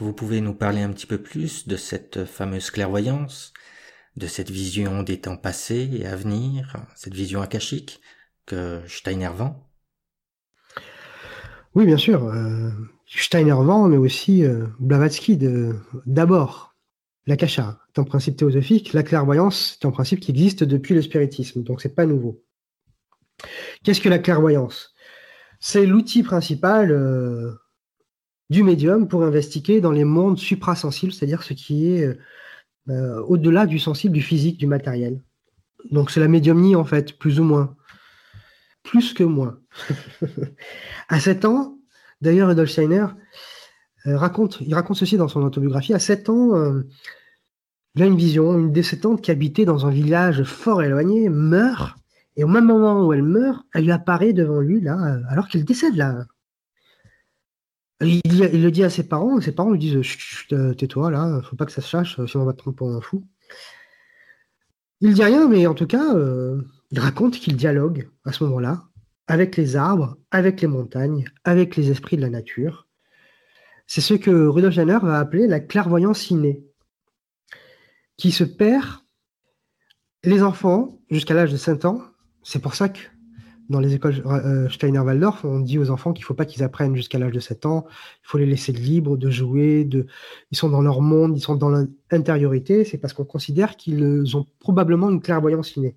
Vous pouvez nous parler un petit peu plus de cette fameuse clairvoyance, de cette vision des temps passés et à venir, cette vision akashique que Steiner vend? Oui, bien sûr. Euh, Steiner vend, mais aussi euh, Blavatsky d'abord. L'akasha est un principe théosophique, la clairvoyance est un principe qui existe depuis le spiritisme, donc c'est pas nouveau. Qu'est-ce que la clairvoyance? C'est l'outil principal euh, du médium pour investiguer dans les mondes suprasensibles, c'est-à-dire ce qui est euh, euh, au-delà du sensible, du physique, du matériel. Donc c'est la médiumnie en fait, plus ou moins. Plus que moins. à 7 ans, d'ailleurs Rudolf Steiner raconte, il raconte ceci dans son autobiographie, à 7 ans, il a une vision, une décédante qui habitait dans un village fort éloigné meurt et au même moment où elle meurt, elle lui apparaît devant lui, là, euh, alors qu'il décède, là. Il, le dit à ses parents, et ses parents lui disent euh, tais-toi, là, faut pas que ça se sache, euh, sinon on va te prendre pour un fou. Il dit rien, mais en tout cas, il raconte qu'il dialogue à ce moment-là avec les arbres, avec les montagnes, avec les esprits de la nature. C'est ce que Rudolf Jenner va appeler la clairvoyance innée, qui se perd. Les enfants, jusqu'à l'âge de 5 ans, c'est pour ça que dans les écoles euh, Steiner-Waldorf, on dit aux enfants qu'il ne faut pas qu'ils apprennent jusqu'à l'âge de 7 ans. Il faut les laisser libres de jouer. Ils sont dans leur monde, ils sont dans l'intériorité. C'est parce qu'on considère qu'ils ont probablement une clairvoyance innée.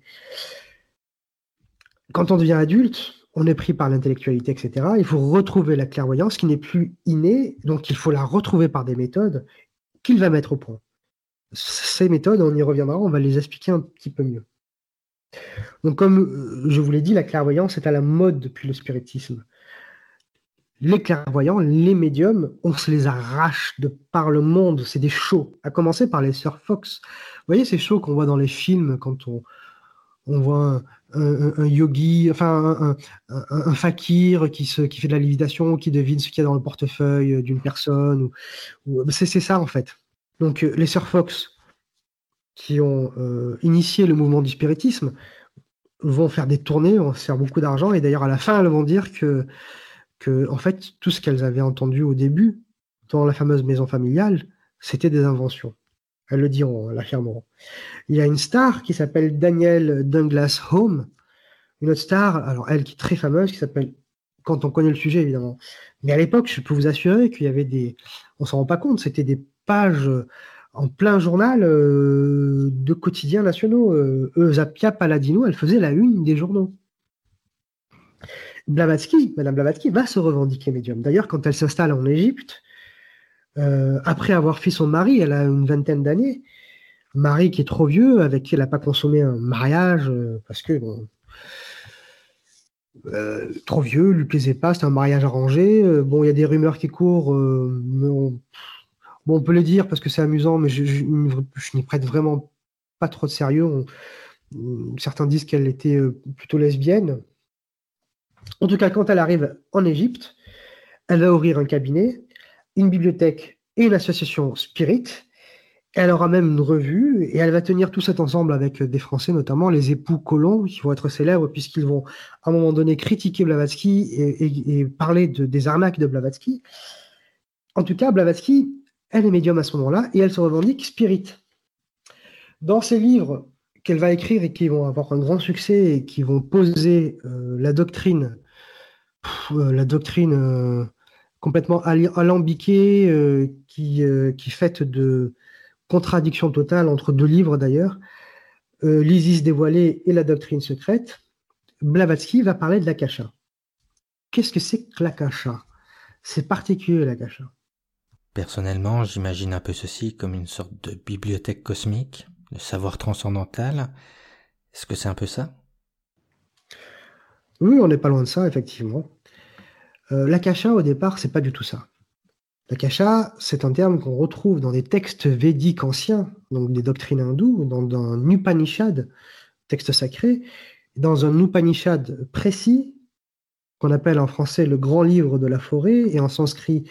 Quand on devient adulte, on est pris par l'intellectualité, etc. Il faut retrouver la clairvoyance qui n'est plus innée. Donc il faut la retrouver par des méthodes qu'il va mettre au point. Ces méthodes, on y reviendra, on va les expliquer un petit peu mieux. Donc, comme euh, je vous l'ai dit, la clairvoyance est à la mode depuis le spiritisme. Les clairvoyants, les médiums, on se les arrache de par le monde. C'est des shows, à commencer par les sœurs Fox. Vous voyez ces shows qu'on voit dans les films quand on, on voit un, yogi, enfin un, fakir qui, se, qui fait de la lévitation, qui devine ce qu'il y a dans le portefeuille d'une personne. c'est, ça en fait. Donc euh, les sœurs Fox, qui ont euh, initié le mouvement du spiritisme vont faire des tournées, vont se faire beaucoup d'argent, et d'ailleurs à la fin elles vont dire que, que en fait tout ce qu'elles avaient entendu au début dans la fameuse maison familiale, c'était des inventions. Elles le diront, l'affirmeront. Il y a une star qui s'appelle Danielle Douglas Home, une autre star, alors elle qui est très fameuse, qui s'appelle, quand on connaît le sujet évidemment, mais à l'époque, je peux vous assurer qu'il y avait des, on s'en rend pas compte, c'était des pages en plein journal euh, de quotidiens nationaux. Euh, Eusapia Paladino, elle faisait la une des journaux. Blavatsky, Madame Blavatsky va se revendiquer médium. D'ailleurs, quand elle s'installe en Égypte, euh, après avoir fait son mari, elle a une vingtaine d'années, mari qui est trop vieux, avec qui elle n'a pas consommé un mariage, parce que bon, trop vieux, lui plaisait pas, c'est un mariage arrangé. bon, il y a des rumeurs qui courent, mais on, Bon, on peut le dire parce que c'est amusant, mais je, n'y prête vraiment pas trop de sérieux. certains disent qu'elle était euh, plutôt lesbienne. En tout cas, quand elle arrive en Égypte, elle va ouvrir un cabinet, une bibliothèque et une association Spirit. Elle aura même une revue et elle va tenir tout cet ensemble avec des Français, notamment les époux colons, qui vont être célèbres puisqu'ils vont à un moment donné critiquer Blavatsky et, parler des arnaques de Blavatsky. En tout cas, Blavatsky elle est médium à ce moment-là et elle se revendique spirit. Dans ces livres qu'elle va écrire et qui vont avoir un grand succès et qui vont poser euh, la doctrine, euh, la doctrine euh, complètement alambiquée, qui, qui faite de contradictions totales entre deux livres d'ailleurs, l'Isis dévoilée et la doctrine secrète, Blavatsky va parler de l'akasha. Qu'est-ce que c'est que l'akasha? C'est particulier l'akasha. Personnellement, j'imagine un peu ceci comme une sorte de bibliothèque cosmique, de savoir transcendantal. Est-ce que c'est un peu ça? Oui, on n'est pas loin de ça, effectivement. Euh, L'akasha, au départ, c'est pas du tout ça. L'akasha, c'est un terme qu'on retrouve dans des textes védiques anciens, donc des doctrines hindoues, dans, un Upanishad, texte sacré, dans un Upanishad précis, qu'on appelle en français le grand livre de la forêt, et en sanskrit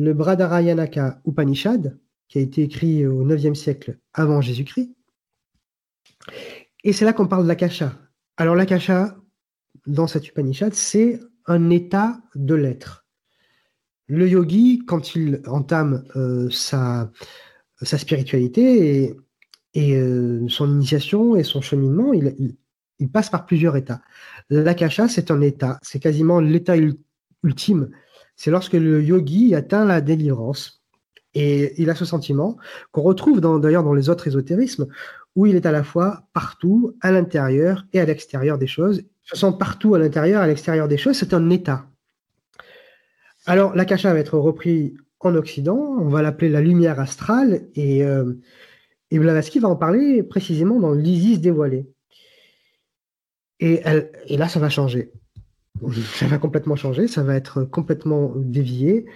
le Bradarayanaka Upanishad, qui a été écrit au IXe siècle avant Jésus-Christ. Et c'est là qu'on parle de l'akasha. Alors l'akasha, dans cet Upanishad, c'est un état de l'être. Le yogi, quand il entame euh, sa, sa spiritualité et, et euh, son initiation et son cheminement, il, il, passe par plusieurs états. L'akasha, c'est un état, c'est quasiment l'état ultime. C'est lorsque le yogi atteint la délivrance. Et il a ce sentiment qu'on retrouve d'ailleurs dans, les autres ésotérismes, où il est à la fois partout, à l'intérieur et à l'extérieur des choses. Se sent partout à l'intérieur, à l'extérieur des choses, c'est un état. Alors, l'akasha va être repris en Occident, on va l'appeler la lumière astrale, et, euh, Blavatsky va en parler précisément dans l'Isis dévoilé. Et, et là, ça va changer. Ça va complètement changer, ça va être complètement dévié.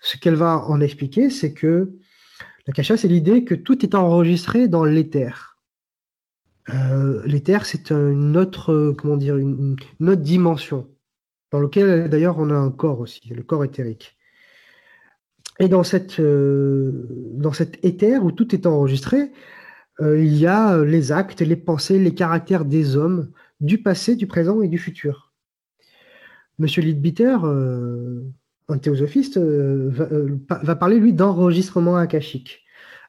Ce qu'elle va en expliquer, c'est que l'akasha, c'est l'idée que tout est enregistré dans l'éther. Euh, l'éther, c'est une autre, comment dire, une, autre dimension, dans laquelle d'ailleurs on a un corps aussi, le corps éthérique. Et dans, euh, cet éther où tout est enregistré, euh, il y a euh, les actes, les pensées, les caractères des hommes, du passé, du présent et du futur. Monsieur Lidbitter, un théosophiste, va, parler, lui, d'enregistrement akashique.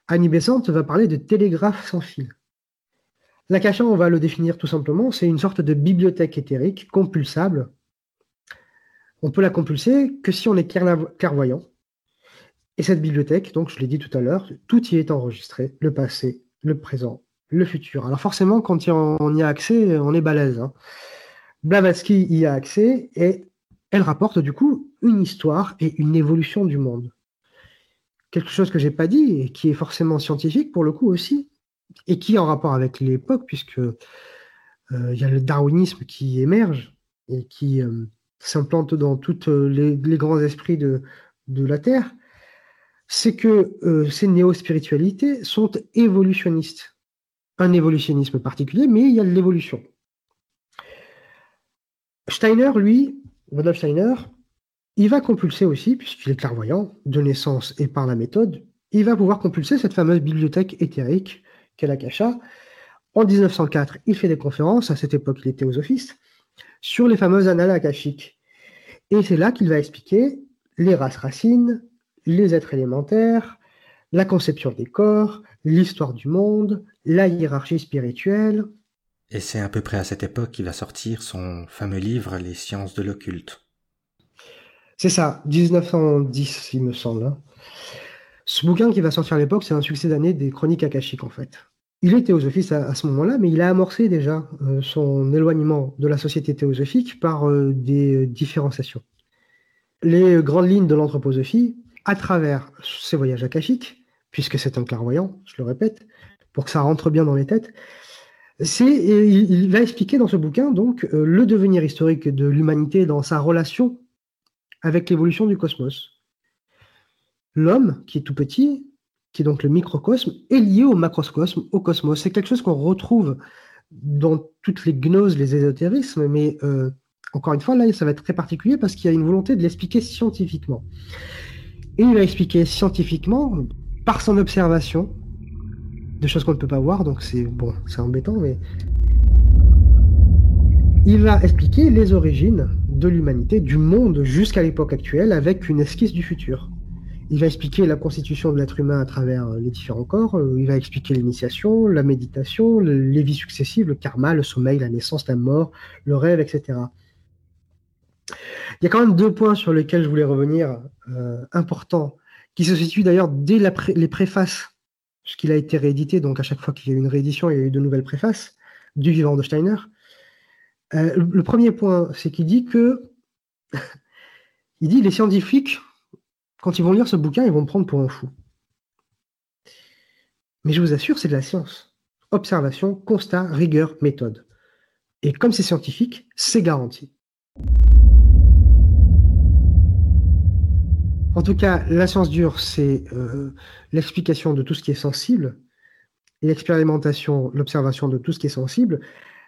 Annie Besant va parler de télégraphe sans fil. L'akasha, on va le définir tout simplement, c'est une sorte de bibliothèque éthérique compulsable. On peut la compulser que si on est clairvoyant. Et cette bibliothèque, donc je l'ai dit tout à l'heure, tout y est enregistré, le passé, le présent, le futur. Alors forcément, quand on y a accès, on est balèze. Hein. Blavatsky y a accès et elle rapporte du coup une histoire et une évolution du monde. Quelque chose que j'ai pas dit et qui est forcément scientifique pour le coup aussi, et qui est en rapport avec l'époque, puisque euh, il y a le darwinisme qui émerge et qui euh, s'implante dans tous les, grands esprits de, la Terre c'est que euh, ces néo-spiritualités sont évolutionnistes. Un évolutionnisme particulier, mais il y a de l'évolution. Steiner, lui, Rudolf Steiner, il va compulser aussi, puisqu'il est clairvoyant, de naissance et par la méthode, il va pouvoir compulser cette fameuse bibliothèque éthérique qu'est l'Akasha. En 1904, il fait des conférences, à cette époque il était théosophiste, sur les fameuses annales akashiques. Et c'est là qu'il va expliquer les races racines, les êtres élémentaires, la conception des corps, l'histoire du monde, la hiérarchie spirituelle. Et c'est à peu près à cette époque qu'il va sortir son fameux livre Les sciences de l'occulte. C'est ça, 1910, il me semble. Hein. Ce bouquin qui va sortir à l'époque, c'est un succès d'année des chroniques akashiques, en fait. Il est théosophiste à, ce moment-là, mais il a amorcé déjà euh, son éloignement de la société théosophique par euh, des différenciations. Les grandes lignes de l'anthroposophie, à travers ses voyages akashiques, puisque c'est un clairvoyant, je le répète, pour que ça rentre bien dans les têtes, il, va expliquer dans ce bouquin donc euh, le devenir historique de l'humanité dans sa relation avec l'évolution du cosmos. L'homme, qui est tout petit, qui est donc le microcosme, est lié au macrocosme, au cosmos. C'est quelque chose qu'on retrouve dans toutes les gnoses, les ésotérismes, mais euh, encore une fois, là, ça va être très particulier parce qu'il y a une volonté de l'expliquer scientifiquement. Et il va expliquer scientifiquement, par son observation, de choses qu'on ne peut pas voir, donc c'est bon, c'est embêtant, mais il va expliquer les origines de l'humanité, du monde jusqu'à l'époque actuelle, avec une esquisse du futur. Il va expliquer la constitution de l'être humain à travers les différents corps, il va expliquer l'initiation, la méditation, les vies successives, le karma, le sommeil, la naissance, la mort, le rêve, etc. Il y a quand même deux points sur lesquels je voulais revenir, euh, importants, qui se situent d'ailleurs dès les préfaces, ce qu'il a été réédité, donc à chaque fois qu'il y a eu une réédition, il y a eu de nouvelles préfaces du vivant de Steiner. Euh, le premier point, c'est qu'il dit que il dit les scientifiques, quand ils vont lire ce bouquin, ils vont me prendre pour un fou. Mais je vous assure, c'est de la science. Observation, constat, rigueur, méthode. Et comme c'est scientifique, c'est garanti. En tout cas, la science dure, c'est euh, l'explication de tout ce qui est sensible l'expérimentation, l'observation de tout ce qui est sensible.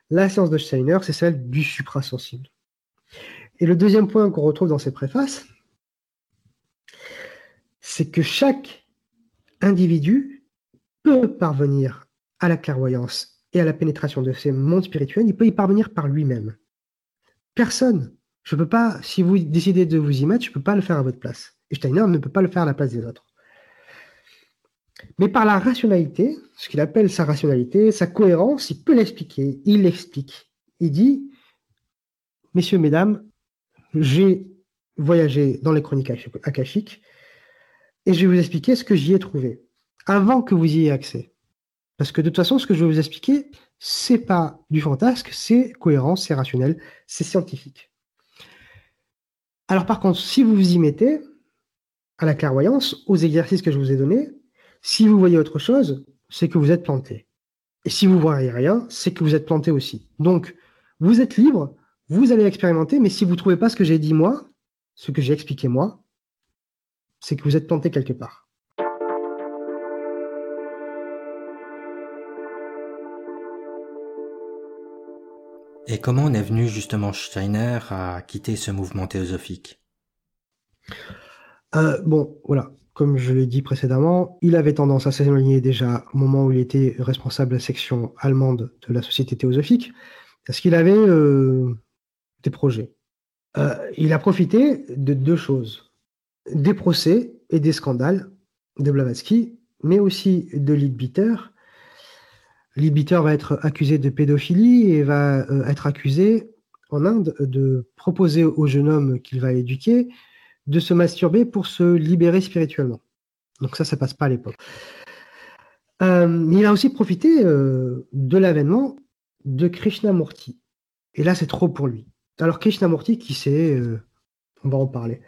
La science de Steiner, c'est celle du suprasensible. Et le deuxième point qu'on retrouve dans ces préfaces, c'est que chaque individu peut parvenir à la clairvoyance et à la pénétration de ces mondes spirituels, il peut y parvenir par lui-même. Personne. Je peux pas, si vous décidez de vous y mettre, je ne peux pas le faire à votre place. Et Steiner ne peut pas le faire à la place des autres. Mais par la rationalité, ce qu'il appelle sa rationalité, sa cohérence, il peut l'expliquer. Il l'explique. Il dit, messieurs, mesdames, j'ai voyagé dans les chroniques akashiques et je vais vous expliquer ce que j'y ai trouvé avant que vous y ayez accès. Parce que de toute façon, ce que je vais vous expliquer, c'est pas du fantasque, c'est cohérent, c'est rationnel, c'est scientifique. Alors par contre, si vous vous y mettez à la clairvoyance, aux exercices que je vous ai donnés, si vous voyez autre chose, c'est que vous êtes planté. Et si vous voyez rien, c'est que vous êtes planté aussi. Donc, vous êtes libre, vous allez expérimenter, mais si vous ne trouvez pas ce que j'ai dit moi, ce que j'ai expliqué moi, c'est que vous êtes planté quelque part. Et comment est venu justement Steiner à quitter ce mouvement théosophique? Euh, Bon, voilà, comme je l'ai dit précédemment, il avait tendance à s'éloigner déjà au moment où il était responsable de la section allemande de la Société théosophique, parce qu'il avait euh, des projets. Euh, il a profité de deux choses des procès et des scandales de Blavatsky, mais aussi de Leadbeater. Leadbeater va être accusé de pédophilie et va être accusé en Inde de proposer au jeune homme qu'il va éduquer de se masturber pour se libérer spirituellement. Donc ça, ça passe pas à l'époque. Euh, il a aussi profité euh, de l'avènement de Krishnamurti. Et là, c'est trop pour lui. Alors Krishnamurti, qui c'est On va en parler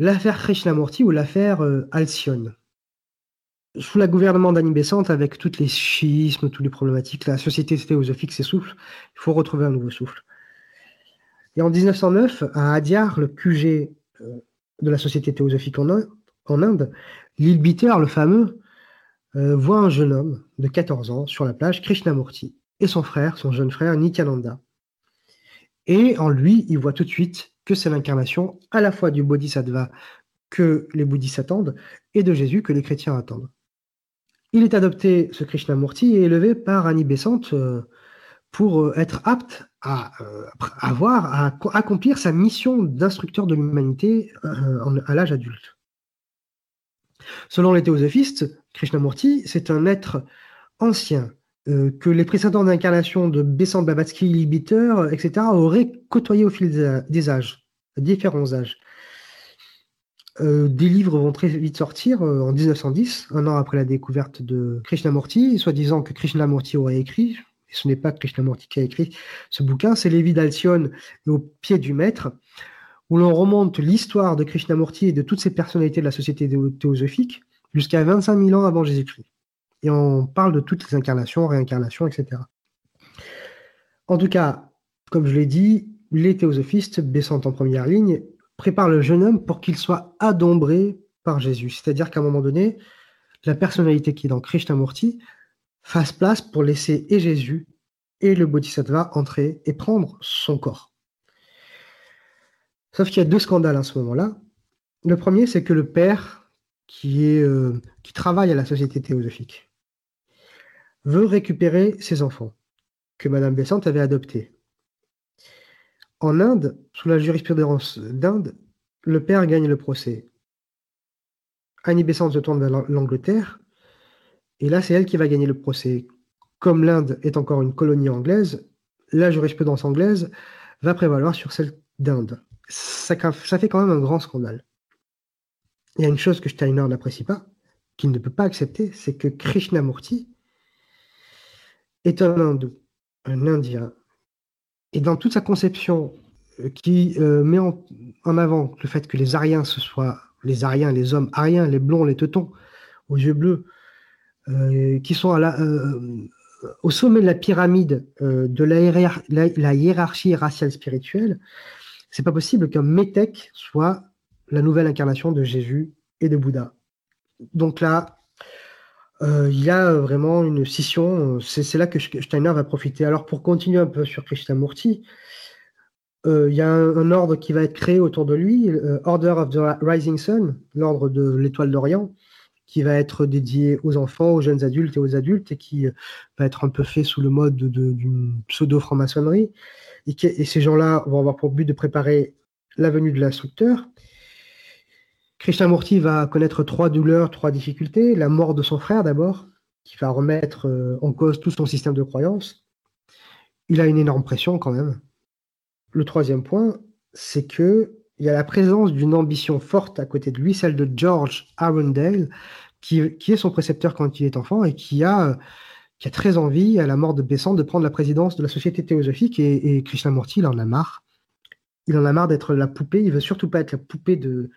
l'affaire Krishnamurti ou l'affaire euh, Alcyone. Sous le gouvernement d'Annie Besant, avec tous les schismes, toutes les problématiques, la société théosophique s'essouffle, il faut retrouver un nouveau souffle. Et en 1909, à Adyar, le QG euh, de la société théosophique en, Inde, Lil Bitter, le fameux, euh, voit un jeune homme de 14 ans sur la plage, Krishnamurti, et son frère, son jeune frère, Nityananda. Et en lui, il voit tout de suite que c'est l'incarnation à la fois du bodhisattva que les bouddhistes attendent et de Jésus que les chrétiens attendent. Il est adopté, ce Krishnamurti, et élevé par Annie Besant euh, pour euh, être apte à euh, avoir, à accomplir sa mission d'instructeur de l'humanité à l'âge adulte. Selon les théosophistes, Krishnamurti, c'est un être ancien, euh, que les précédents d'incarnation de Besant Blavatsky, Libiter, etc., auraient côtoyé au fil des âges, différents âges. Euh, des livres vont très vite sortir euh, en 1910, un an après la découverte de Krishnamurti, soi-disant que Krishnamurti aurait écrit, ce n'est pas Krishnamurti qui a écrit ce bouquin, c'est Lévi d'Alcyone au pied du maître, où l'on remonte l'histoire de Krishnamurti et de toutes ces personnalités de la société théosophique jusqu'à 25 000 ans avant Jésus-Christ et on parle de toutes les incarnations, réincarnations, etc. En tout cas, comme je l'ai dit, les théosophistes, baissant en première ligne, préparent le jeune homme pour qu'il soit adombré par Jésus. C'est-à-dire qu'à un moment donné, la personnalité qui est dans Krishnamurti fasse place pour laisser et Jésus et le Bodhisattva entrer et prendre son corps. Sauf qu'il y a deux scandales à ce moment-là. Le premier, c'est que le père, qui, euh, travaille à la société théosophique, veut récupérer ses enfants, que Madame Bessante avait adoptés. En Inde, sous la jurisprudence d'Inde, le père gagne le procès. Annie Bessante se tourne vers l'Angleterre, et là, c'est elle qui va gagner le procès. Comme l'Inde est encore une colonie anglaise, la jurisprudence anglaise va prévaloir sur celle d'Inde. Ça, fait quand même un grand scandale. Il y a une chose que Steiner n'apprécie pas, qu'il ne peut pas accepter, c'est que Krishnamurti est un hindou, un indien. Et dans toute sa conception euh, qui euh, met en, avant le fait que les Ariens, ce soient les Ariens, les hommes Ariens, les blonds, les teutons, aux yeux bleus, qui sont au sommet de la pyramide de la, hiérarchie raciale spirituelle, c'est pas possible qu'un métèque soit la nouvelle incarnation de Jésus et de Bouddha. Donc là, euh, il y a vraiment une scission. Euh, c'est là que Steiner va profiter. Alors, pour continuer un peu sur Krishnamurti, euh, il y a un, ordre qui va être créé autour de lui, Order of the Rising Sun, l'ordre de l'étoile d'Orient, qui va être dédié aux enfants, aux jeunes adultes et aux adultes, et qui va être un peu fait sous le mode d'une pseudo-franc-maçonnerie. Et, ces gens-là vont avoir pour but de préparer la venue de l'instructeur. Krishnamurti va connaître trois douleurs, trois difficultés. La mort de son frère d'abord, qui va remettre euh, en cause tout son système de croyance. Il a une énorme pression quand même. Le troisième point, c'est que il y a la présence d'une ambition forte à côté de lui, celle de George Arundel, qui, est son précepteur quand il est enfant et qui a, qui a très envie, à la mort de Besant, de prendre la présidence de la Société théosophique. Et, et Krishnamurti, il en a marre. Il en a marre d'être la poupée. Il veut surtout pas être la poupée de,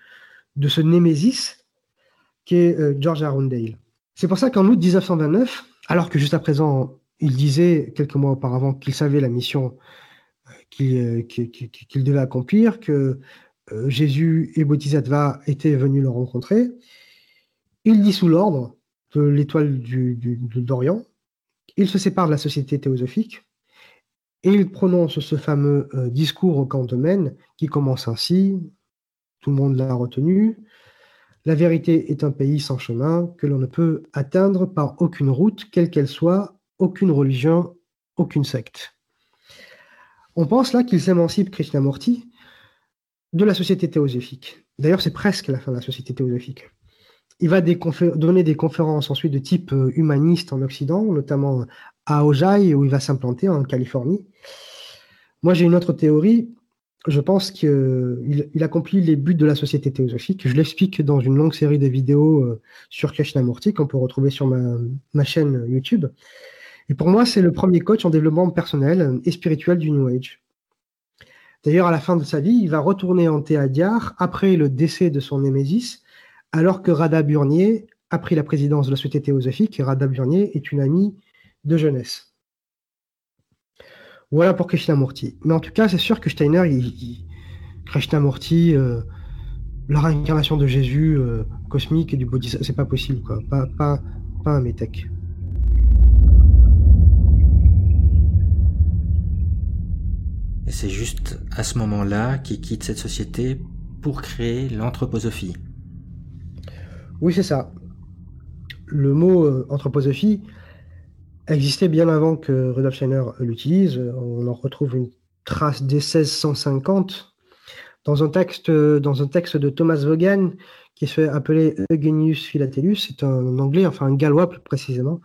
de ce némésis qu'est euh, George Arundel. C'est pour ça qu'en août 1929, alors que juste à présent, il disait quelques mois auparavant qu'il savait la mission euh, qu'il devait accomplir, que euh, Jésus et Bodhisattva étaient venus le rencontrer, il dit sous l'ordre de l'étoile d'Orient, il se sépare de la société théosophique et il prononce ce fameux discours au Maine qui commence ainsi tout le monde l'a retenu. La vérité est un pays sans chemin que l'on ne peut atteindre par aucune route, quelle qu'elle soit, aucune religion, aucune secte. On pense là qu'il s'émancipe Krishnamurti de la société théosophique. D'ailleurs, c'est presque la fin de la société théosophique. Il va donner des conférences ensuite de type euh, humaniste en Occident, notamment à Ojai, où il va s'implanter en Californie. Moi, j'ai une autre théorie je pense qu'il il accomplit les buts de la société théosophique. Je l'explique dans une longue série de vidéos euh, sur Krishnamurti qu'on peut retrouver sur ma, chaîne YouTube. Et pour moi, c'est le premier coach en développement personnel et spirituel du New Age. D'ailleurs, à la fin de sa vie, il va retourner en Théadiar après le décès de son némésis, alors que Radha Burnier a pris la présidence de la société théosophique et Radha Burnier est une amie de jeunesse. Voilà pour Krishnamurti. Mais en tout cas, c'est sûr que Steiner, il, Krishnamurti, euh, la réincarnation de Jésus euh, cosmique et du Bodhisattva, c'est pas possible, quoi. Pas, pas, pas un métèque. Et c'est juste à ce moment-là qu'il quitte cette société pour créer l'anthroposophie. Oui, c'est ça. Le mot euh, anthroposophie, existait bien avant que Rudolf Steiner l'utilise. On en retrouve une trace dès 1650 dans un texte, dans de Thomas Vaughan qui se fait appeler Eugenius Philatelius. C'est un anglais, enfin un gallois plus précisément,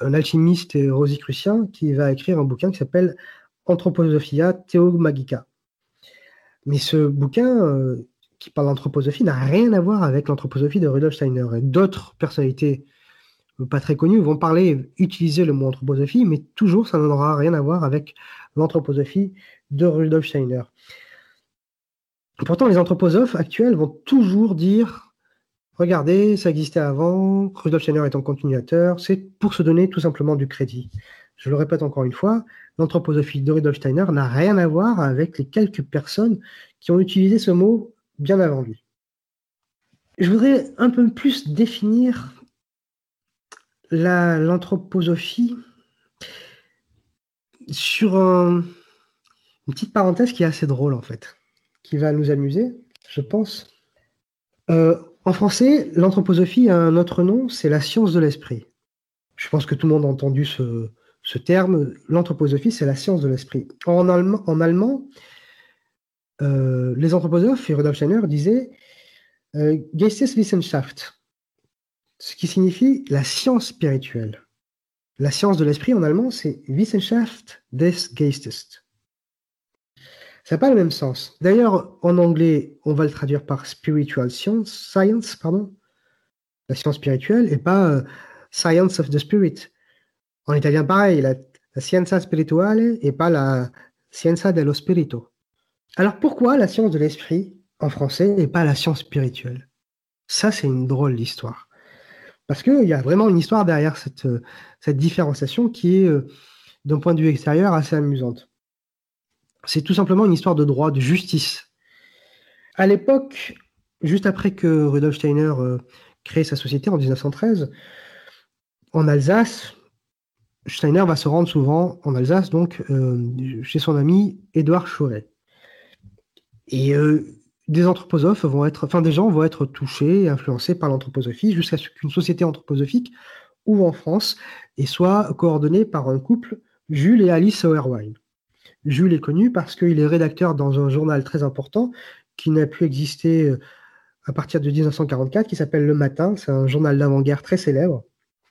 un alchimiste rosicrucien qui va écrire un bouquin qui s'appelle Anthroposophia Theomagica. Mais ce bouquin euh, qui parle d'anthroposophie n'a rien à voir avec l'anthroposophie de Rudolf Steiner. D'autres personnalités pas très connus vont parler, utiliser le mot anthroposophie, mais toujours ça n'aura rien à voir avec l'anthroposophie de Rudolf Steiner. Pourtant, les anthroposophes actuels vont toujours dire regardez, ça existait avant, Rudolf Steiner est un continuateur, c'est pour se donner tout simplement du crédit. Je le répète encore une fois, l'anthroposophie de Rudolf Steiner n'a rien à voir avec les quelques personnes qui ont utilisé ce mot bien avant lui. Je voudrais un peu plus définir l'anthroposophie sur une petite parenthèse qui est assez drôle en fait, qui va nous amuser, je pense. Euh, en français, l'anthroposophie a un autre nom, c'est la science de l'esprit. Je pense que tout le monde a entendu ce, terme. L'anthroposophie, c'est la science de l'esprit. En allemand, allemand euh, les anthroposophes et Rudolf Steiner disaient euh, Geisteswissenschaft ce qui signifie la science spirituelle. La science de l'esprit en allemand, c'est Wissenschaft des Geistes. Ça n'a pas le même sens. D'ailleurs, en anglais, on va le traduire par spiritual science, science, pardon, la science spirituelle, et pas euh, science of the spirit. En italien, pareil, la, scienza spirituale et pas la scienza dello spirito. Alors pourquoi la science de l'esprit en français et pas la science spirituelle? Ça, c'est une drôle d'histoire. Parce qu'il y a vraiment une histoire derrière cette, euh, différenciation qui est, euh, d'un point de vue extérieur, assez amusante. C'est tout simplement une histoire de droit, de justice. À l'époque, juste après que Rudolf Steiner euh, crée sa société en 1913, en Alsace, Steiner va se rendre souvent en Alsace, donc chez son ami Édouard Chauret. Et des anthroposophes vont être, enfin des gens vont être touchés et influencés par l'anthroposophie jusqu'à ce qu'une société anthroposophique ouvre en France et soit coordonnée par un couple, Jules et Alice Sauerwein. Jules est connu parce qu'il est rédacteur dans un journal très important qui n'a pu exister à partir de 1944 qui s'appelle Le Matin. C'est un journal d'avant-guerre très célèbre.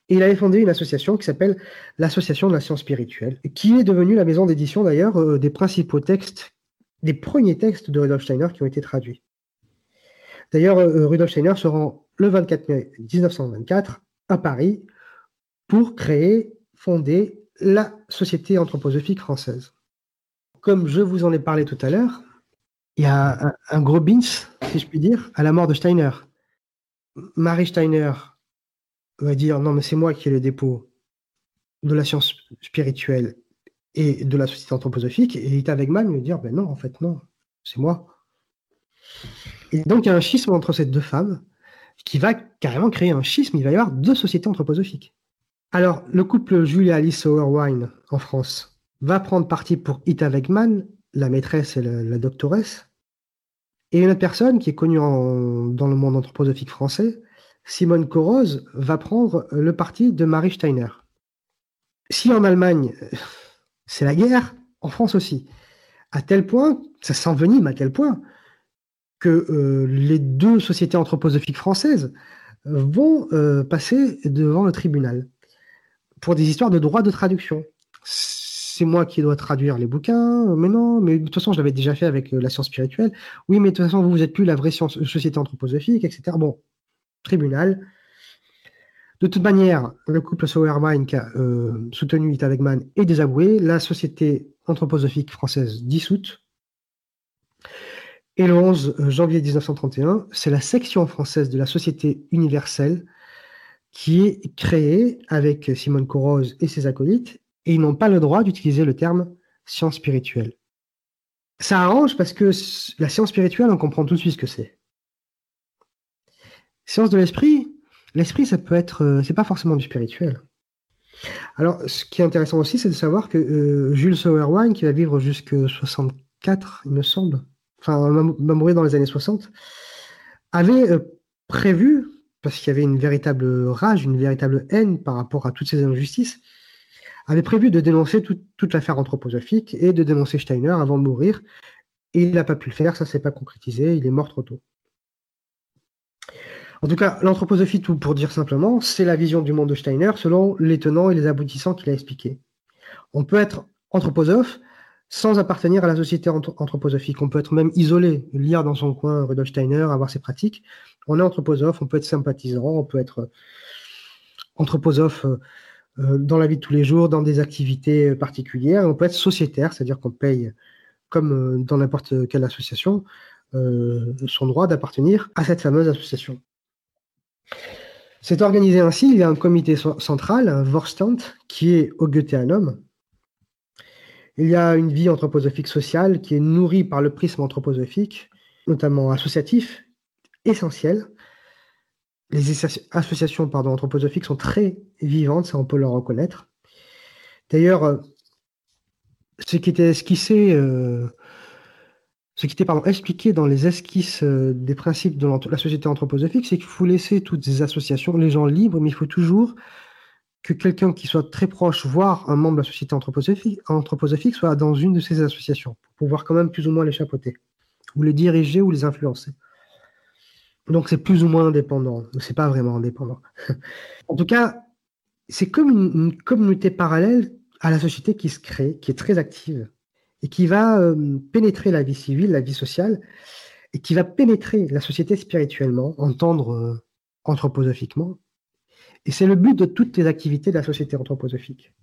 Il avait fondé une association qui s'appelle l'Association de la science spirituelle, qui est devenue la maison d'édition d'ailleurs euh, des principaux textes, des premiers textes de Rudolf Steiner qui ont été traduits. D'ailleurs, euh, Rudolf Steiner se rend le 24 mai 1924 à Paris pour créer, fonder la Société anthroposophique française. Comme je vous en ai parlé tout à l'heure, il y a un, gros bins, si je puis dire, à la mort de Steiner. Marie Steiner va dire non mais c'est moi qui ai le dépôt de la science spirituelle et de la société anthroposophique. Et Ita Wegman lui dire ben non en fait non c'est moi. Et donc il y a un schisme entre ces deux femmes qui va carrément créer un schisme. Il va y avoir deux sociétés anthroposophiques. Alors le couple Julia Alice Sauerwein en France va prendre parti pour Ita Wegman la maîtresse et la, doctoresse. Et une autre personne qui est connue dans le monde anthroposophique français Simone Corrose va prendre le parti de Marie Steiner. Si en Allemagne, c'est la guerre, en France aussi. À tel point, ça s'envenime à tel point, que euh, les deux sociétés anthroposophiques françaises vont euh, passer devant le tribunal pour des histoires de droit de traduction. C'est moi qui dois traduire les bouquins, mais non, mais de toute façon, je l'avais déjà fait avec euh, la science spirituelle. Oui, mais de toute façon, vous, vous êtes plus la vraie société anthroposophique, etc. Bon, tribunal. De toute manière, le couple Sauerwein qui a euh, soutenu Ita Wegman est désavoué, la société anthroposophique française dissoute. Et le 11 janvier 1931, c'est la section française de la Société universelle qui est créée avec Simone Corrose et ses acolytes, et ils n'ont pas le droit d'utiliser le terme science spirituelle. Ça arrange parce que la science spirituelle, on comprend tout de suite ce que c'est. Science de l'esprit, l'esprit, ça peut être, euh, c'est pas forcément du spirituel. Alors, ce qui est intéressant aussi, c'est de savoir que euh, Jules Sauerwein, qui va vivre jusqu'à 64, il me semble, enfin, va mourir dans les années 60, avait euh, prévu, parce qu'il y avait une véritable rage, une véritable haine par rapport à toutes ces injustices, avait prévu de dénoncer toute l'affaire anthroposophique et de dénoncer Steiner avant de mourir. Et il n'a pas pu le faire, ça s'est pas concrétisé, il est mort trop tôt. En tout cas, l'anthroposophie, tout pour dire simplement, c'est la vision du monde de Steiner selon les tenants et les aboutissants qu'il a expliqués. On peut être anthroposophe sans appartenir à la société anthroposophique. On peut être même isolé, lire dans son coin Rudolf Steiner, avoir ses pratiques. On est anthroposophe, on peut être sympathisant, on peut être anthroposophe euh, euh, dans la vie de tous les jours, dans des activités particulières. On peut être sociétaire, c'est-à-dire qu'on paye, comme euh, dans n'importe quelle association, son droit d'appartenir à cette fameuse association. C'est organisé ainsi, il y a un comité central, un Vorstand, qui est au Goetheanum. Il y a une vie anthroposophique sociale qui est nourrie par le prisme anthroposophique, notamment associatif, essentiel. Les associations anthroposophiques sont très vivantes, ça on peut le reconnaître. D'ailleurs, euh, ce qui était esquissé euh, ce qui était pardon, expliqué dans les esquisses euh, des principes de la société anthroposophique, c'est qu'il faut laisser toutes ces associations, les gens libres, mais il faut toujours que quelqu'un qui soit très proche, voire un membre de la société anthroposophique, anthroposophique, soit dans une de ces associations, pour pouvoir quand même plus ou moins les chapeauter, ou les diriger, ou les influencer. Donc c'est plus ou moins indépendant, c'est pas vraiment indépendant. en tout cas, c'est comme une communauté parallèle à la société qui se crée, qui est très active et qui va euh, pénétrer la vie civile, la vie sociale, et qui va pénétrer la société spirituellement, entendre euh, anthroposophiquement. Et c'est le but de toutes les activités de la société anthroposophique.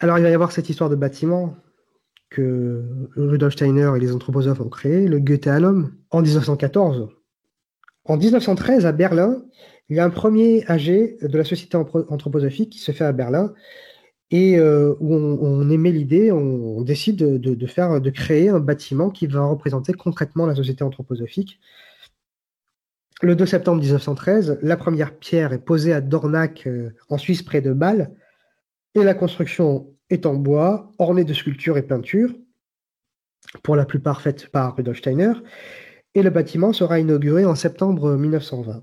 Alors il va y avoir cette histoire de bâtiment que Rudolf Steiner et les anthroposophes ont créé, le Goetheanum, en 1914. En 1913, à Berlin, il y a un premier AG de la société anthroposophique qui se fait à Berlin, et euh, où on, émet l'idée, on, décide de, faire, de créer un bâtiment qui va représenter concrètement la société anthroposophique. Le 2 septembre 1913, la première pierre est posée à Dornach, euh, en Suisse, près de Bâle, et la construction est en bois, ornée de sculptures et peintures, pour la plupart faites par Rudolf Steiner, et le bâtiment sera inauguré en septembre 1920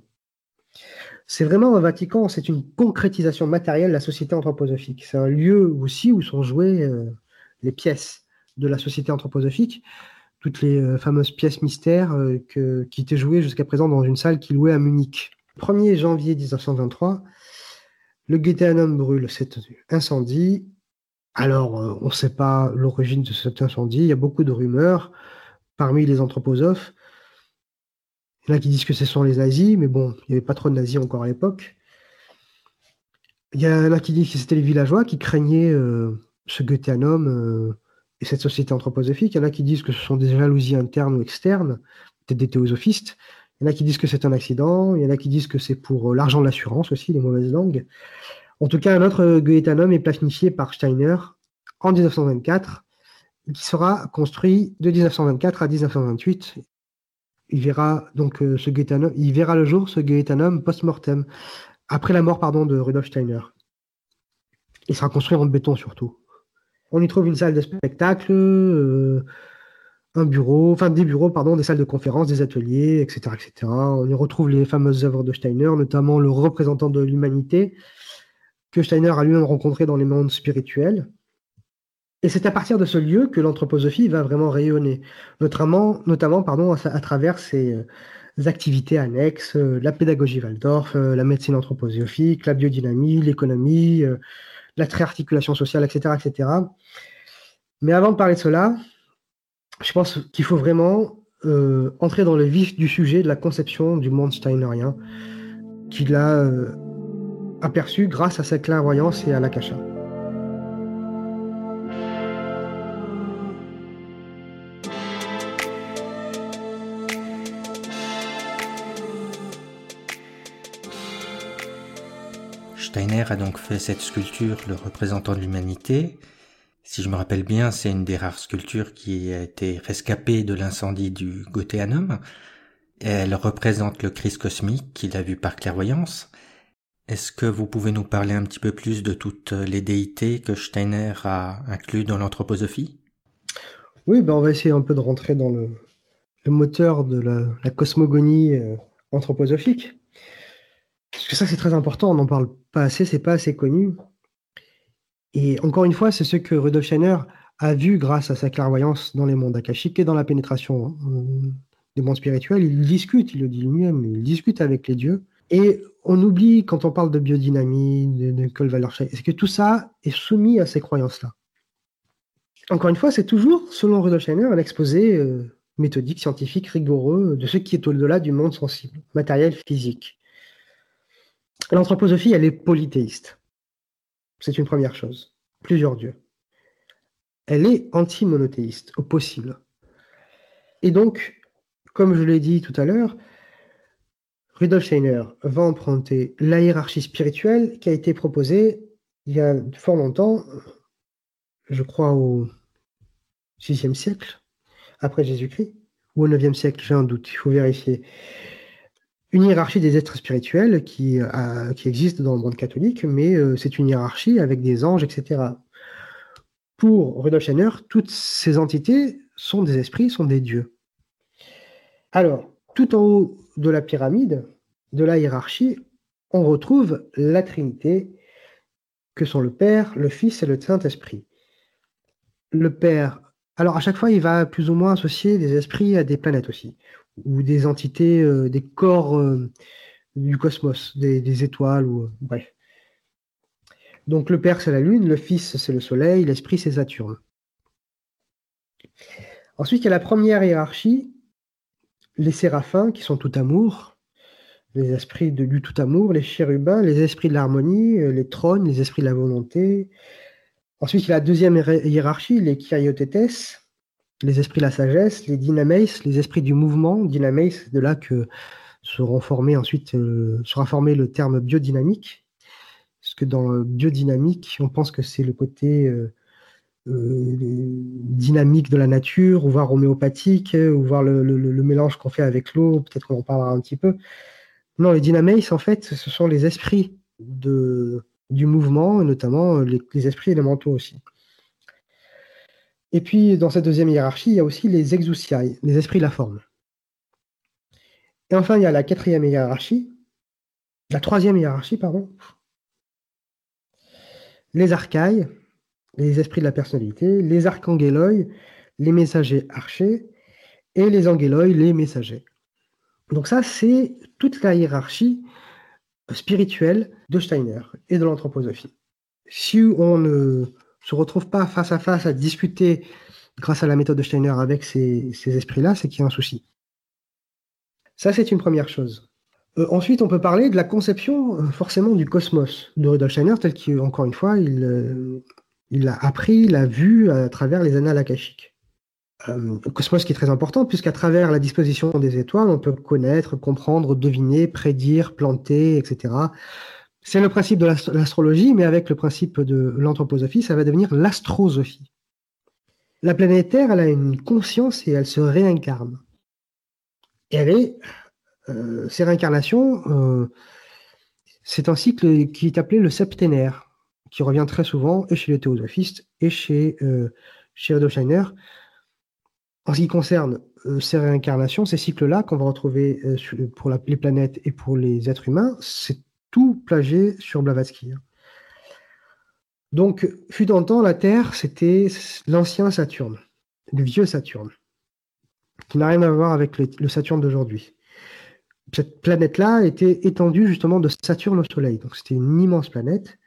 c'est vraiment un Vatican, c'est une concrétisation matérielle de la société anthroposophique. C'est un lieu aussi où sont jouées euh, les pièces de la société anthroposophique, toutes les fameuses pièces mystères qui étaient jouées jusqu'à présent dans une salle qui louait à Munich. 1er janvier 1923, le Goetheanum brûle cet incendie. Alors, on ne sait pas l'origine de cet incendie, il y a beaucoup de rumeurs parmi les anthroposophes. Il y en a qui disent que ce sont les nazis, mais bon, il n'y avait pas trop de nazis encore à l'époque. Il y en a qui disent que c'était les villageois qui craignaient euh, ce Goetheanum euh, et cette société anthroposophique. Il y en a qui disent que ce sont des jalousies internes ou externes, peut-être des théosophistes. Il y en a qui disent que c'est un accident. Il y en a qui disent que c'est pour euh, l'argent de l'assurance aussi, les mauvaises langues. En tout cas, un autre Goetheanum est planifié par Steiner en 1924, qui sera construit de 1924 à 1928. Il verra donc ce Goetheanum, il verra le jour ce Goetheanum post-mortem après la mort pardon, de Rudolf Steiner. Il sera construit en béton surtout. On y trouve une salle de spectacle, euh, un bureau, enfin des bureaux, pardon, des salles de conférence, des ateliers, etc., etc. On y retrouve les fameuses œuvres de Steiner, notamment le représentant de l'humanité, que Steiner a lui-même rencontré dans les mondes spirituels. Et c'est à partir de ce lieu que l'anthroposophie va vraiment rayonner, notamment, notamment pardon, à, travers ses, euh, activités annexes, euh, la pédagogie Waldorf, euh, la médecine anthroposophique, la biodynamie, l'économie, la triarticulation sociale, etc., etc. Mais avant de parler de cela, je pense qu'il faut vraiment entrer dans le vif du sujet de la conception du monde steinerien qu'il a aperçu grâce à sa clairvoyance et à l'akasha. Steiner a donc fait cette sculpture, le représentant de l'humanité. Si je me rappelle bien, c'est une des rares sculptures qui a été rescapée de l'incendie du Goetheanum. Elle représente le Christ cosmique qu'il a vu par clairvoyance. Est-ce que vous pouvez nous parler un petit peu plus de toutes les déités que Steiner a inclus dans l'anthroposophie? Oui, ben on va essayer un peu de rentrer dans le, moteur de la, cosmogonie euh, anthroposophique. Parce que ça, c'est très important, on n'en parle pas assez, c'est pas assez connu. Et encore une fois, c'est ce que Rudolf Steiner a vu grâce à sa clairvoyance dans les mondes akashiques et dans la pénétration euh, des mondes spirituels. Il discute, il le dit lui-même, il discute avec les dieux. Et on oublie, quand on parle de biodynamie, de, de c'est que tout ça est soumis à ces croyances-là? Encore une fois, c'est toujours, selon Rudolf Steiner, un exposé euh, méthodique, scientifique, rigoureux de ce qui est au-delà du monde sensible, matériel, physique. L'anthroposophie, elle est polythéiste. C'est une première chose. Plusieurs dieux. Elle est anti-monothéiste, au possible. Et donc, comme je l'ai dit tout à l'heure, Rudolf Steiner va emprunter la hiérarchie spirituelle qui a été proposée il y a fort longtemps, je crois au VIe siècle, après Jésus-Christ, ou au IXe siècle, j'ai un doute, il faut vérifier une hiérarchie des êtres spirituels qui, euh, qui existe dans le monde catholique, mais euh, c'est une hiérarchie avec des anges, etc. Pour Rudolf Steiner, toutes ces entités sont des esprits, sont des dieux. Alors, tout en haut de la pyramide, de la hiérarchie, on retrouve la Trinité, que sont le Père, le Fils et le Saint-Esprit. Le Père, alors à chaque fois, il va plus ou moins associer des esprits à des planètes aussi ou des entités, euh, des corps euh, du cosmos, des, étoiles, ou euh, bref. Donc le Père, c'est la Lune, le Fils, c'est le Soleil, l'Esprit, c'est Saturne. Ensuite, il y a la première hiérarchie, les séraphins, qui sont tout amour, les esprits de, du tout amour, les chérubins, les esprits de l'harmonie, les trônes, les esprits de la volonté. Ensuite, il y a la deuxième hiérarchie, les kyriotètes, les esprits de la sagesse, les dynameis, les esprits du mouvement. Dynameis, c'est de là que seront formés ensuite, euh, sera formé le terme biodynamique. Parce que dans le biodynamique, on pense que c'est le côté euh, euh, dynamique de la nature, ou voir homéopathique, ou voir le, mélange qu'on fait avec l'eau, peut-être qu'on en parlera un petit peu. Non, les dynameis, en fait, ce sont les esprits du mouvement, notamment les, les esprits élémentaux aussi. Et puis, dans cette deuxième hiérarchie, il y a aussi les exousiae, les esprits de la forme. Et enfin, il y a la quatrième hiérarchie, la troisième hiérarchie, pardon, les archaïs, les esprits de la personnalité, les archangéloi, les messagers archers, et les angéloi, les messagers. Donc ça, c'est toute la hiérarchie spirituelle de Steiner et de l'anthroposophie. Si on ne se retrouve pas face à face à discuter grâce à la méthode de Steiner avec ces, esprits-là, c'est qu'il y a un souci. Ça, c'est une première chose. Euh, ensuite, on peut parler de la conception euh, forcément du cosmos de Rudolf Steiner, tel qu'encore une fois, il, euh, il appris, l'a vu à travers les annales akashiques. Euh, cosmos qui est très important, puisqu'à travers la disposition des étoiles, on peut connaître, comprendre, deviner, prédire, planter, etc. C'est le principe de l'astrologie, mais avec le principe de l'anthroposophie, ça va devenir l'astrosophie. La planète Terre, elle a une conscience et elle se réincarne. Et elle est, euh, ces réincarnations, euh, c'est un cycle qui est appelé le septénaire, qui revient très souvent et chez les théosophistes et chez, euh. En ce qui concerne euh, ces réincarnations, ces cycles-là qu'on va retrouver pour les planètes et pour les êtres humains, c'est plagié sur Blavatsky. Donc, fut en temps, la Terre, c'était l'ancien Saturne, le vieux Saturne, qui n'a rien à voir avec le, Saturne d'aujourd'hui. Cette planète-là était étendue justement de Saturne au Soleil. Donc, c'était une immense planète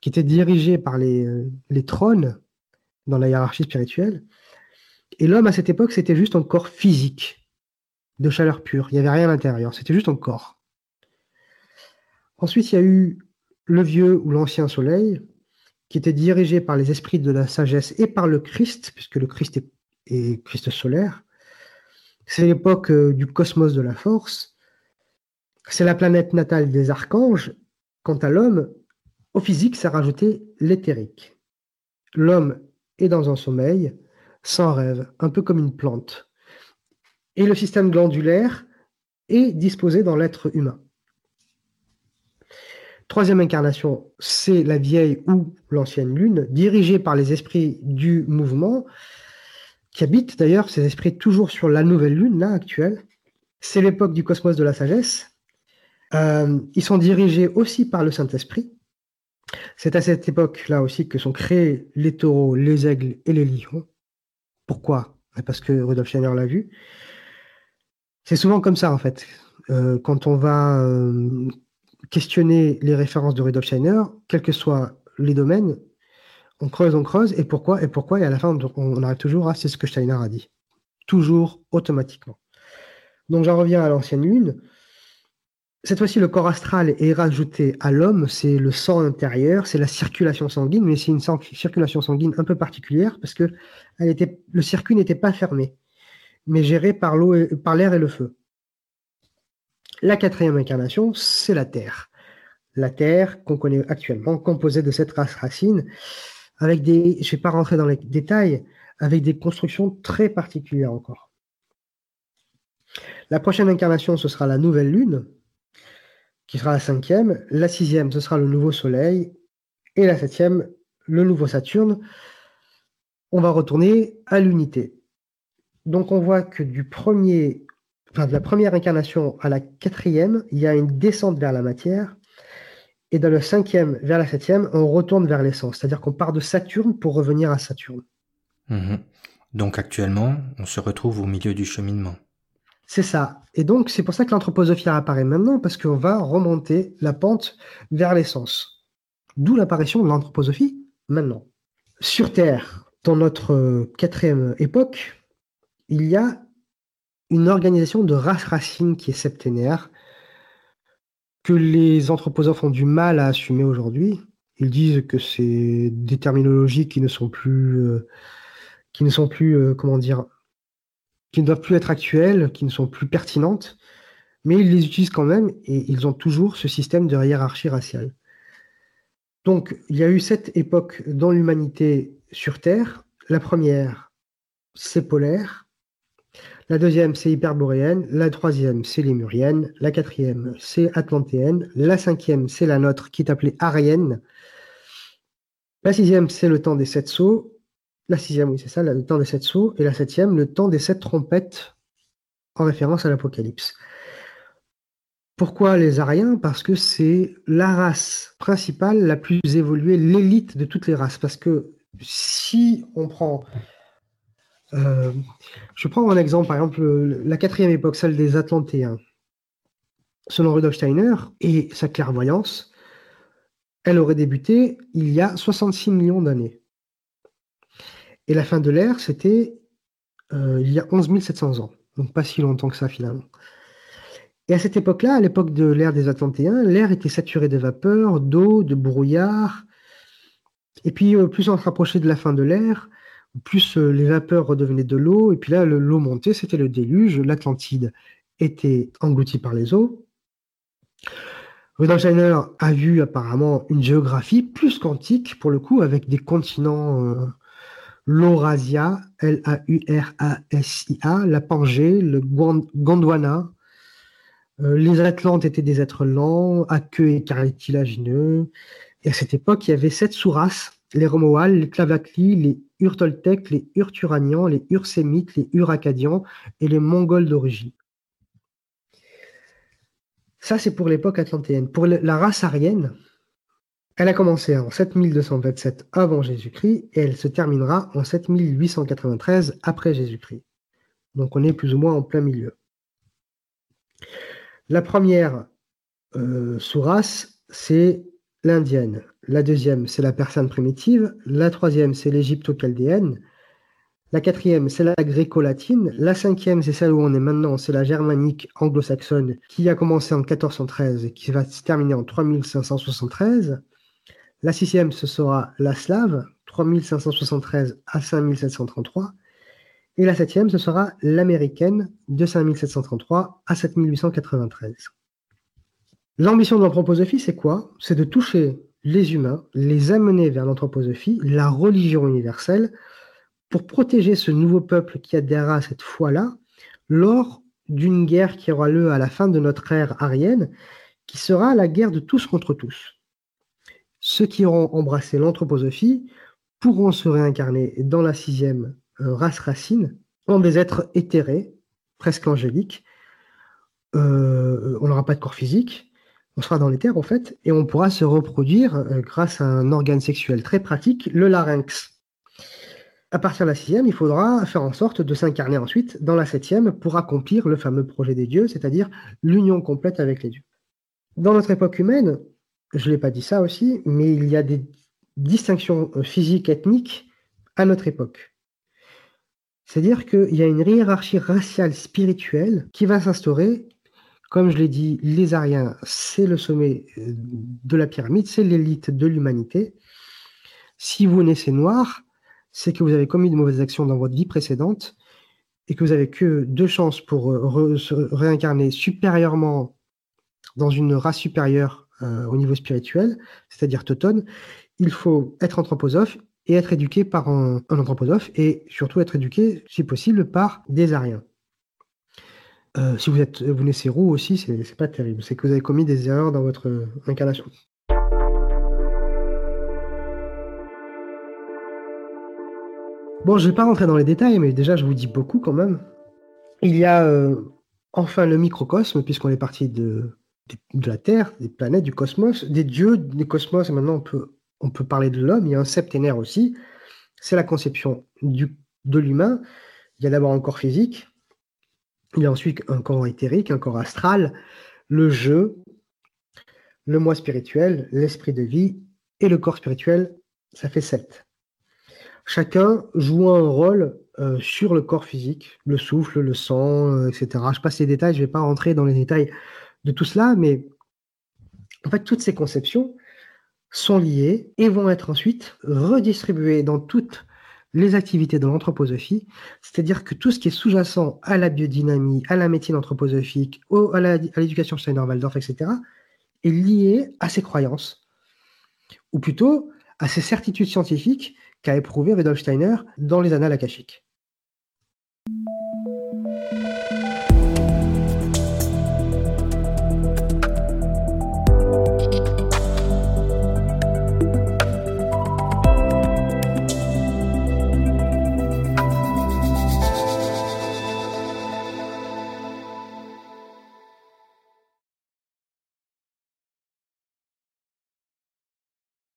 qui était dirigée par les trônes dans la hiérarchie spirituelle et l'homme, à cette époque, c'était juste un corps physique, de chaleur pure. Il n'y avait rien à l'intérieur, c'était juste un corps. Ensuite, il y a eu le vieux ou l'ancien soleil, qui était dirigé par les esprits de la sagesse et par le Christ, puisque le Christ est, Christ solaire. C'est l'époque euh, du cosmos de la force. C'est la planète natale des archanges. Quant à l'homme, au physique, ça rajouté l'éthérique. L'homme est dans un sommeil, sans rêve, un peu comme une plante. Et le système glandulaire est disposé dans l'être humain. Troisième incarnation, c'est la vieille ou l'ancienne lune, dirigée par les esprits du mouvement, qui habitent d'ailleurs ces esprits toujours sur la nouvelle lune, là, actuelle. C'est l'époque du cosmos de la sagesse. Euh, ils sont dirigés aussi par le Saint-Esprit. C'est à cette époque-là aussi que sont créés les taureaux, les aigles et les lions. Pourquoi? Parce que Rudolf Steiner l'a vu. C'est souvent comme ça, en fait. Euh, quand on va euh, questionner les références de Rudolf Steiner, quels que soient les domaines, on creuse, on creuse, et pourquoi, et pourquoi, et à la fin, on arrive toujours à c'est ce que Steiner a dit. Toujours automatiquement. Donc j'en reviens à l'ancienne lune. Cette fois-ci, le corps astral est rajouté à l'homme, c'est le sang intérieur, c'est la circulation sanguine, mais c'est une circulation sanguine un peu particulière parce que le circuit n'était pas fermé, mais géré par l'air et le feu. La quatrième incarnation, c'est la Terre. La Terre qu'on connaît actuellement, composée de cette race racine, avec des, je ne vais pas rentrer dans les détails, avec des constructions très particulières encore. La prochaine incarnation, ce sera la nouvelle Lune, qui sera la cinquième. La sixième, ce sera le nouveau Soleil. Et la septième, le nouveau Saturne. On va retourner à l'unité. Donc on voit que du premier, enfin de la première incarnation à la quatrième, il y a une descente vers la matière. Et dans le cinquième vers la septième, on retourne vers l'essence. C'est-à-dire qu'on part de Saturne pour revenir à Saturne. Mhm. Donc actuellement, on se retrouve au milieu du cheminement. C'est ça. Et donc, c'est pour ça que l'anthroposophie apparaît maintenant, parce qu'on va remonter la pente vers l'essence. D'où l'apparition de l'anthroposophie maintenant. Sur Terre, dans notre euh, quatrième époque, il y a une organisation de race racine qui est septénaire, que les anthroposophes ont du mal à assumer aujourd'hui. Ils disent que c'est des terminologies qui ne sont plus, euh, qui ne sont plus, euh, comment dire, qui ne doivent plus être actuelles, qui ne sont plus pertinentes, mais ils les utilisent quand même et ils ont toujours ce système de hiérarchie raciale. Donc, il y a eu cette époque dans l'humanité sur Terre. La première, c'est polaire. La deuxième, c'est hyperboréenne. La troisième, c'est lémurienne. La quatrième, c'est atlantéenne. La cinquième, c'est la nôtre, qui est appelée arienne. La sixième, c'est le temps des sept sauts. La sixième, oui, c'est ça, le temps des sept sceaux. Et la septième, le temps des sept trompettes, en référence à l'Apocalypse. Pourquoi les Ariens Parce que c'est la race principale, la plus évoluée, l'élite de toutes les races. Parce que si on prend Euh, je prends un exemple, par exemple, la quatrième époque, celle des Atlantéens. Selon Rudolf Steiner et sa clairvoyance, elle aurait débuté il y a 66 millions d'années. Et la fin de l'ère, c'était euh, il y a 11 700 ans, donc pas si longtemps que ça finalement. Et à cette époque-là, à l'époque de l'ère des Atlantéens, l'air était saturé de vapeur, d'eau, de brouillard. Et puis, euh, plus on se rapprochait de la fin de l'ère, plus euh, les vapeurs redevenaient de l'eau. Et puis là, l'eau montait, c'était le déluge. L'Atlantide était engloutie par les eaux. Rudolf Steiner a vu apparemment une géographie plus quantique, pour le coup, avec des continents, euh, l'Eurasia, L-A-U-R-A-S-I-A, la Pangée, le Gondwana, euh, les Atlantes étaient des êtres lents, à queue et cartilagineux. Et à cette époque, il y avait sept sous-races les Romoals, les Clavacli, les Urtoltecs, les Urturanians, les Ursémites, les Uracadians et les Mongols d'origine. Ça, c'est pour l'époque atlantéenne. Pour la race aryenne, elle a commencé en 7227 avant Jésus-Christ et elle se terminera en 7893 après Jésus-Christ. Donc on est plus ou moins en plein milieu. La première euh, sous-race, c'est l'indienne. La deuxième, c'est la persane primitive. La troisième, c'est l'égypto-chaldéenne. La quatrième, c'est la gréco-latine. La cinquième, c'est celle où on est maintenant, c'est la germanique anglo-saxonne qui a commencé en 1413 et qui va se terminer en 3573. La sixième, ce sera la slave, 3573 à 5733. Et la septième, ce sera l'américaine, de 5733 à 7893. L'ambition de l'anthroposophie, c'est quoi? C'est de toucher les humains, les amener vers l'anthroposophie, la religion universelle, pour protéger ce nouveau peuple qui adhérera à cette foi-là lors d'une guerre qui aura lieu à la fin de notre ère arienne, qui sera la guerre de tous contre tous. Ceux qui auront embrassé l'anthroposophie pourront se réincarner dans la sixième euh, race racine en des êtres éthérés, presque angéliques. Euh, on n'aura pas de corps physique, on sera dans l'éther en fait, et on pourra se reproduire euh, grâce à un organe sexuel très pratique, le larynx. À partir de la sixième, il faudra faire en sorte de s'incarner ensuite dans la septième pour accomplir le fameux projet des dieux, c'est-à-dire l'union complète avec les dieux. Dans notre époque humaine, je ne l'ai pas dit ça aussi, mais il y a des distinctions euh, physiques, ethniques à notre époque. C'est-à-dire qu'il y a une hiérarchie raciale spirituelle qui va s'instaurer. Comme je l'ai dit, les Ariens, c'est le sommet euh, de la pyramide, c'est l'élite de l'humanité. Si vous naissez noir, c'est que vous avez commis de mauvaises actions dans votre vie précédente et que vous avez que deux chances pour euh, se réincarner supérieurement dans une race supérieure euh, au niveau spirituel, c'est-à-dire Teutone, il faut être anthroposophe et être éduqué par un, anthroposophe et surtout être éduqué, si possible, par des Ariens. Euh, si vous êtes vous naissez roux aussi, c'est pas terrible. C'est que vous avez commis des erreurs dans votre incarnation. Bon, je vais pas rentrer dans les détails, mais déjà, je vous dis beaucoup quand même. Il y a euh, enfin le microcosme, puisqu'on est parti de, de, la Terre, des planètes, du cosmos, des dieux, des cosmos, et maintenant on peut, on peut parler de l'homme. Il y a un septénaire aussi. C'est la conception du, de l'humain. Il y a d'abord un corps physique, il y a ensuite un corps éthérique, un corps astral, le jeu, le moi spirituel, l'esprit de vie et le corps spirituel, ça fait sept chacun jouant un rôle euh, sur le corps physique, le souffle, le sang, euh, etc. Je passe les détails, je ne vais pas rentrer dans les détails de tout cela, mais en fait, toutes ces conceptions sont liées et vont être ensuite redistribuées dans toutes les activités de l'anthroposophie, c'est-à-dire que tout ce qui est sous-jacent à la biodynamie, à la médecine anthroposophique, à l'éducation Steiner-Waldorf, etc., est lié à ces croyances, ou plutôt à ces certitudes scientifiques qu'a éprouvé Rudolf Steiner dans les annales akashiques.